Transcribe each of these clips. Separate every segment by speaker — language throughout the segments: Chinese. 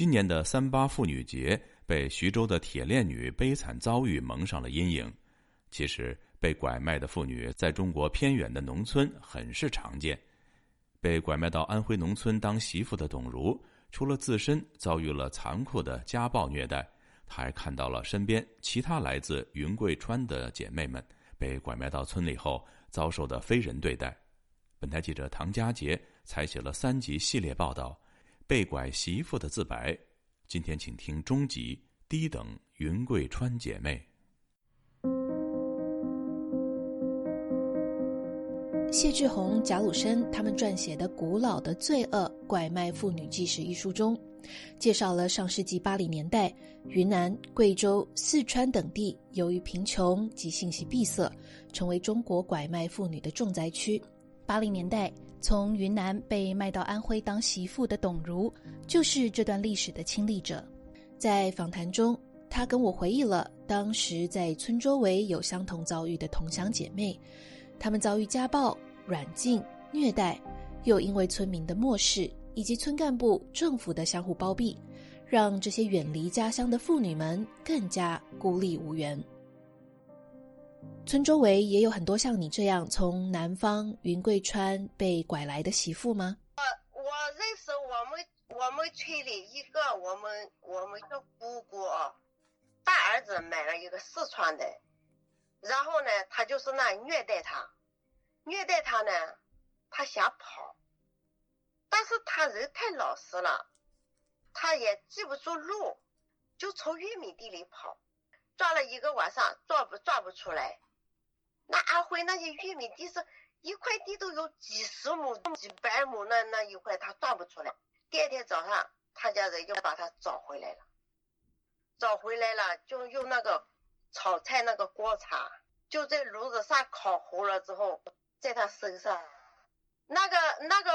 Speaker 1: 今年的三八妇女节被徐州的铁链女悲惨遭遇蒙上了阴影。其实，被拐卖的妇女在中国偏远的农村很是常见。被拐卖到安徽农村当媳妇的董如，除了自身遭遇了残酷的家暴虐待，她还看到了身边其他来自云贵川的姐妹们被拐卖到村里后遭受的非人对待。本台记者唐佳杰采写了三集系列报道。被拐媳妇的自白，今天请听中集《低等云贵川姐妹》。
Speaker 2: 谢志宏、贾鲁申他们撰写的《古老的罪恶：拐卖妇女纪实》一书中，介绍了上世纪八零年代云南、贵州、四川等地由于贫穷及信息闭塞，成为中国拐卖妇女的重灾区。八零年代。从云南被卖到安徽当媳妇的董如，就是这段历史的亲历者。在访谈中，她跟我回忆了当时在村周围有相同遭遇的同乡姐妹，她们遭遇家暴、软禁、虐待，又因为村民的漠视以及村干部、政府的相互包庇，让这些远离家乡的妇女们更加孤立无援。村周围也有很多像你这样从南方云贵川被拐来的媳妇吗？
Speaker 3: 我我认识我们我们村里一个我们我们的姑姑啊，大儿子买了一个四川的，然后呢，他就是那虐待他，虐待他呢，他想跑，但是他人太老实了，他也记不住路，就从玉米地里跑。抓了一个晚上，抓不抓不出来。那安徽那些玉米地是一块地都有几十亩、几百亩，那那一块他抓不出来。第二天早上，他家人就把他找回来了。找回来了，就用那个炒菜那个锅铲，就在炉子上烤糊了之后，在他身上，那个那个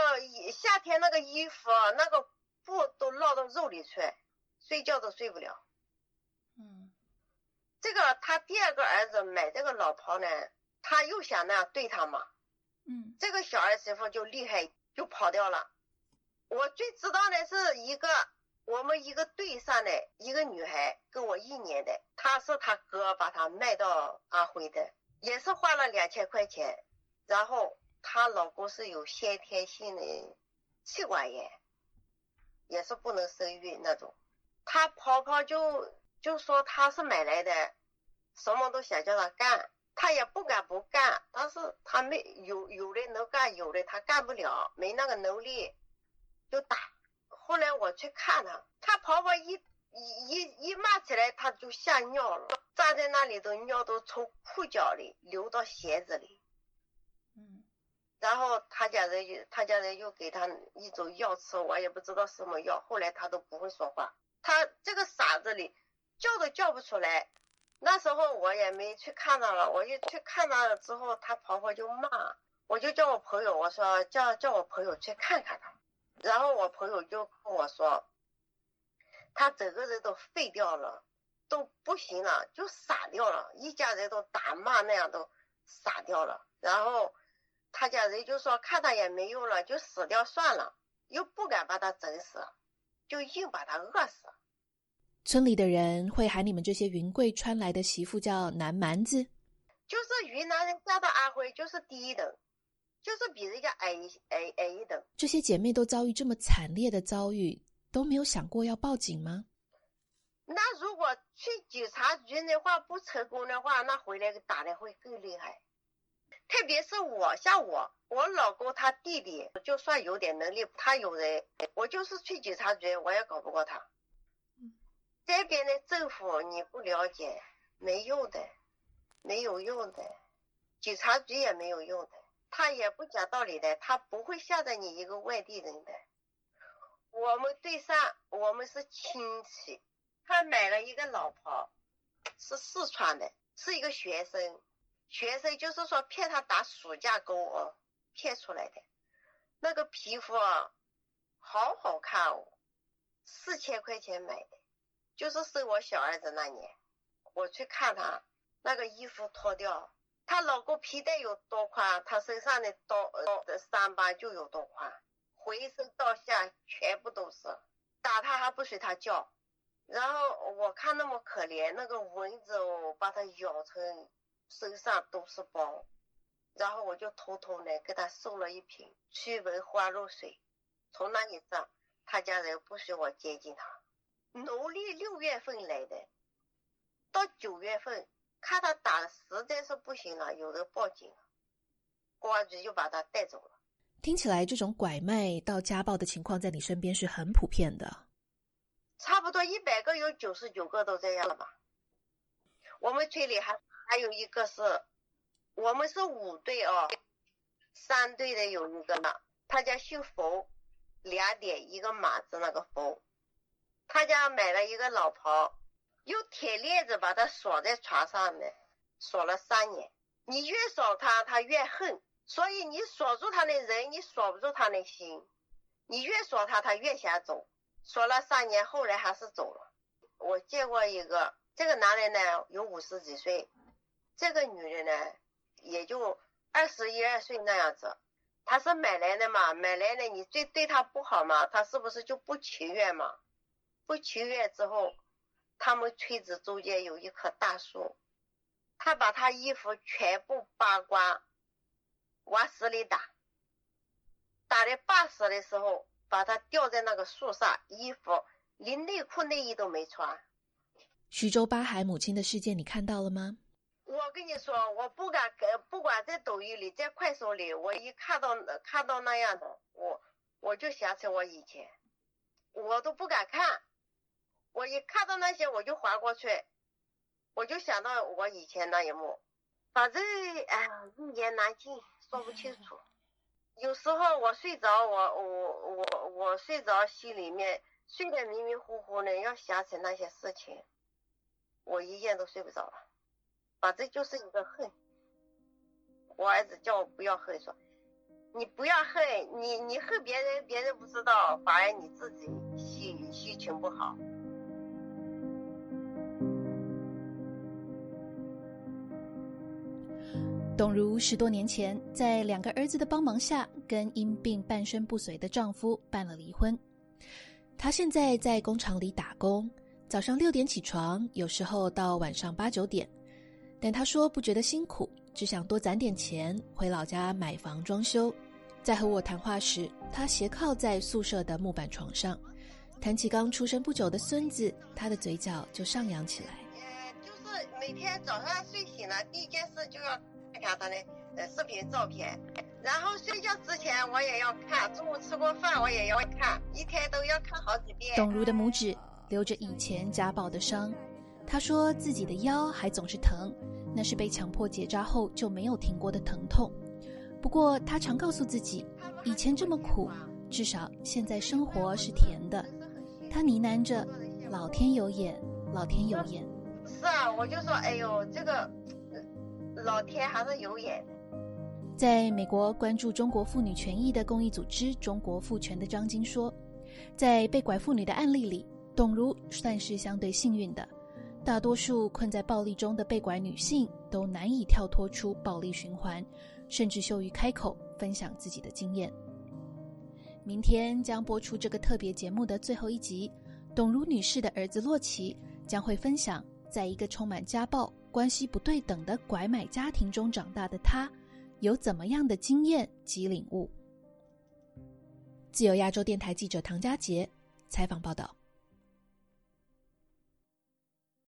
Speaker 3: 夏天那个衣服那个布都落到肉里去，睡觉都睡不了。这个他第二个儿子买这个老婆呢，他又想那样对他嘛，
Speaker 2: 嗯，
Speaker 3: 这个小儿媳妇就厉害，就跑掉了。我最知道的是一个我们一个队上的一个女孩，跟我一年的，她是她哥把她卖到安徽的，也是花了两千块钱，然后她老公是有先天性的气管炎，也是不能生育那种，她婆婆就。就说他是买来的，什么都想叫他干，他也不敢不干。但是他没有有的能干，有的他干不了，没那个能力，就打。后来我去看他，他婆婆一一一一骂起来，他就吓尿了，站在那里都尿都从裤脚里流到鞋子里。
Speaker 2: 嗯，
Speaker 3: 然后他家人就他家人又给他一种药吃，我也不知道什么药。后来他都不会说话，他这个傻子里。叫都叫不出来，那时候我也没去看他了。我一去看他了之后，他婆婆就骂，我就叫我朋友，我说叫叫我朋友去看看他。然后我朋友就跟我说，他整个人都废掉了，都不行了，就傻掉了，一家人都打骂那样都傻掉了。然后他家人就说看他也没用了，就死掉算了，又不敢把他整死，就硬把他饿死。
Speaker 2: 村里的人会喊你们这些云贵川来的媳妇叫南蛮子，
Speaker 3: 就是云南人嫁到安徽就是低一等，就是比人家矮一矮矮一等。
Speaker 2: 这些姐妹都遭遇这么惨烈的遭遇，都没有想过要报警吗？
Speaker 3: 那如果去警察局的话不成功的话，那回来打的会更厉害。特别是我，像我，我老公他弟弟，就算有点能力，他有人，我就是去警察局，我也搞不过他。这边的政府你不了解，没用的，没有用的，警察局也没有用的，他也不讲道理的，他不会向着你一个外地人的。我们对上，我们是亲戚，他买了一个老婆，是四川的，是一个学生，学生就是说骗他打暑假工哦，骗出来的，那个皮肤啊，好好看哦，四千块钱买的。就是生我小儿子那年，我去看他，那个衣服脱掉，她老公皮带有多宽，他身上的刀刀的伤疤就有多宽，浑身到下全部都是。打他还不随他叫，然后我看那么可怜，那个蚊子哦把他咬成身上都是包，然后我就偷偷的给他送了一瓶驱蚊花露水。从那以上，他家人不许我接近他。农历六月份来的，到九月份看他打实在是不行了，有人报警了，公安局就把他带走了。
Speaker 2: 听起来，这种拐卖到家暴的情况在你身边是很普遍的。
Speaker 3: 差不多一百个有九十九个都这样了吧？我们村里还还有一个是，我们是五队哦，三队的有一个呢，他家姓冯，两点一个马字那个冯，他家买了一个老婆，用铁链子把他锁在床上面，锁了三年。你越锁他，他越恨。所以你锁住他的人，你锁不住他的心。你越锁他，他越想走。锁了三年，后来还是走了。我见过一个，这个男人呢有五十几岁，这个女人呢也就二十一二岁那样子。他是买来的嘛，买来的你最对他不好嘛，他是不是就不情愿嘛？不情愿之后，他们村子中间有一棵大树，他把他衣服全部扒光。往死里打，打的半死的时候，把他吊在那个树上，衣服连内裤内衣都没穿。
Speaker 2: 徐州八海母亲的事件，你看到了吗？
Speaker 3: 我跟你说，我不敢跟，不管在抖音里，在快手里，我一看到看到那样的，我我就想起我以前，我都不敢看。我一看到那些，我就划过去，我就想到我以前那一幕。反正哎，一言难尽。说不清楚，有时候我睡着，我我我我睡着，心里面睡得迷迷糊糊的，要想起那些事情，我一夜都睡不着了。反正就是一个恨。我儿子叫我不要恨，说你不要恨，你你恨别人，别人不知道，反而你自己心心情不好。
Speaker 2: 董如十多年前，在两个儿子的帮忙下，跟因病半身不遂的丈夫办了离婚。她现在在工厂里打工，早上六点起床，有时候到晚上八九点。但她说不觉得辛苦，只想多攒点钱回老家买房装修。在和我谈话时，她斜靠在宿舍的木板床上，谈起刚出生不久的孙子，她的嘴角就上扬起来。
Speaker 3: 呃，就是每天早上睡醒了，第一件事就要。看他的呃视频照片，然后睡觉之前我也要看，中午吃过饭我也要看，一天都要看好几遍。
Speaker 2: 董如的拇指留着以前家暴的伤，她说自己的腰还总是疼，那是被强迫结扎后就没有停过的疼痛。不过她常告诉自己，以前这么苦，至少现在生活是甜的。她呢喃着：“老天有眼，老天有眼。”
Speaker 3: 是啊，我就说，哎呦，这个。老天还是有眼。
Speaker 2: 在美国关注中国妇女权益的公益组织“中国妇权”的张晶说，在被拐妇女的案例里，董如算是相对幸运的。大多数困在暴力中的被拐女性都难以跳脱出暴力循环，甚至羞于开口分享自己的经验。明天将播出这个特别节目的最后一集，董如女士的儿子洛奇将会分享，在一个充满家暴。关系不对等的拐买家庭中长大的他，有怎么样的经验及领悟？自由亚洲电台记者唐佳杰采访报道。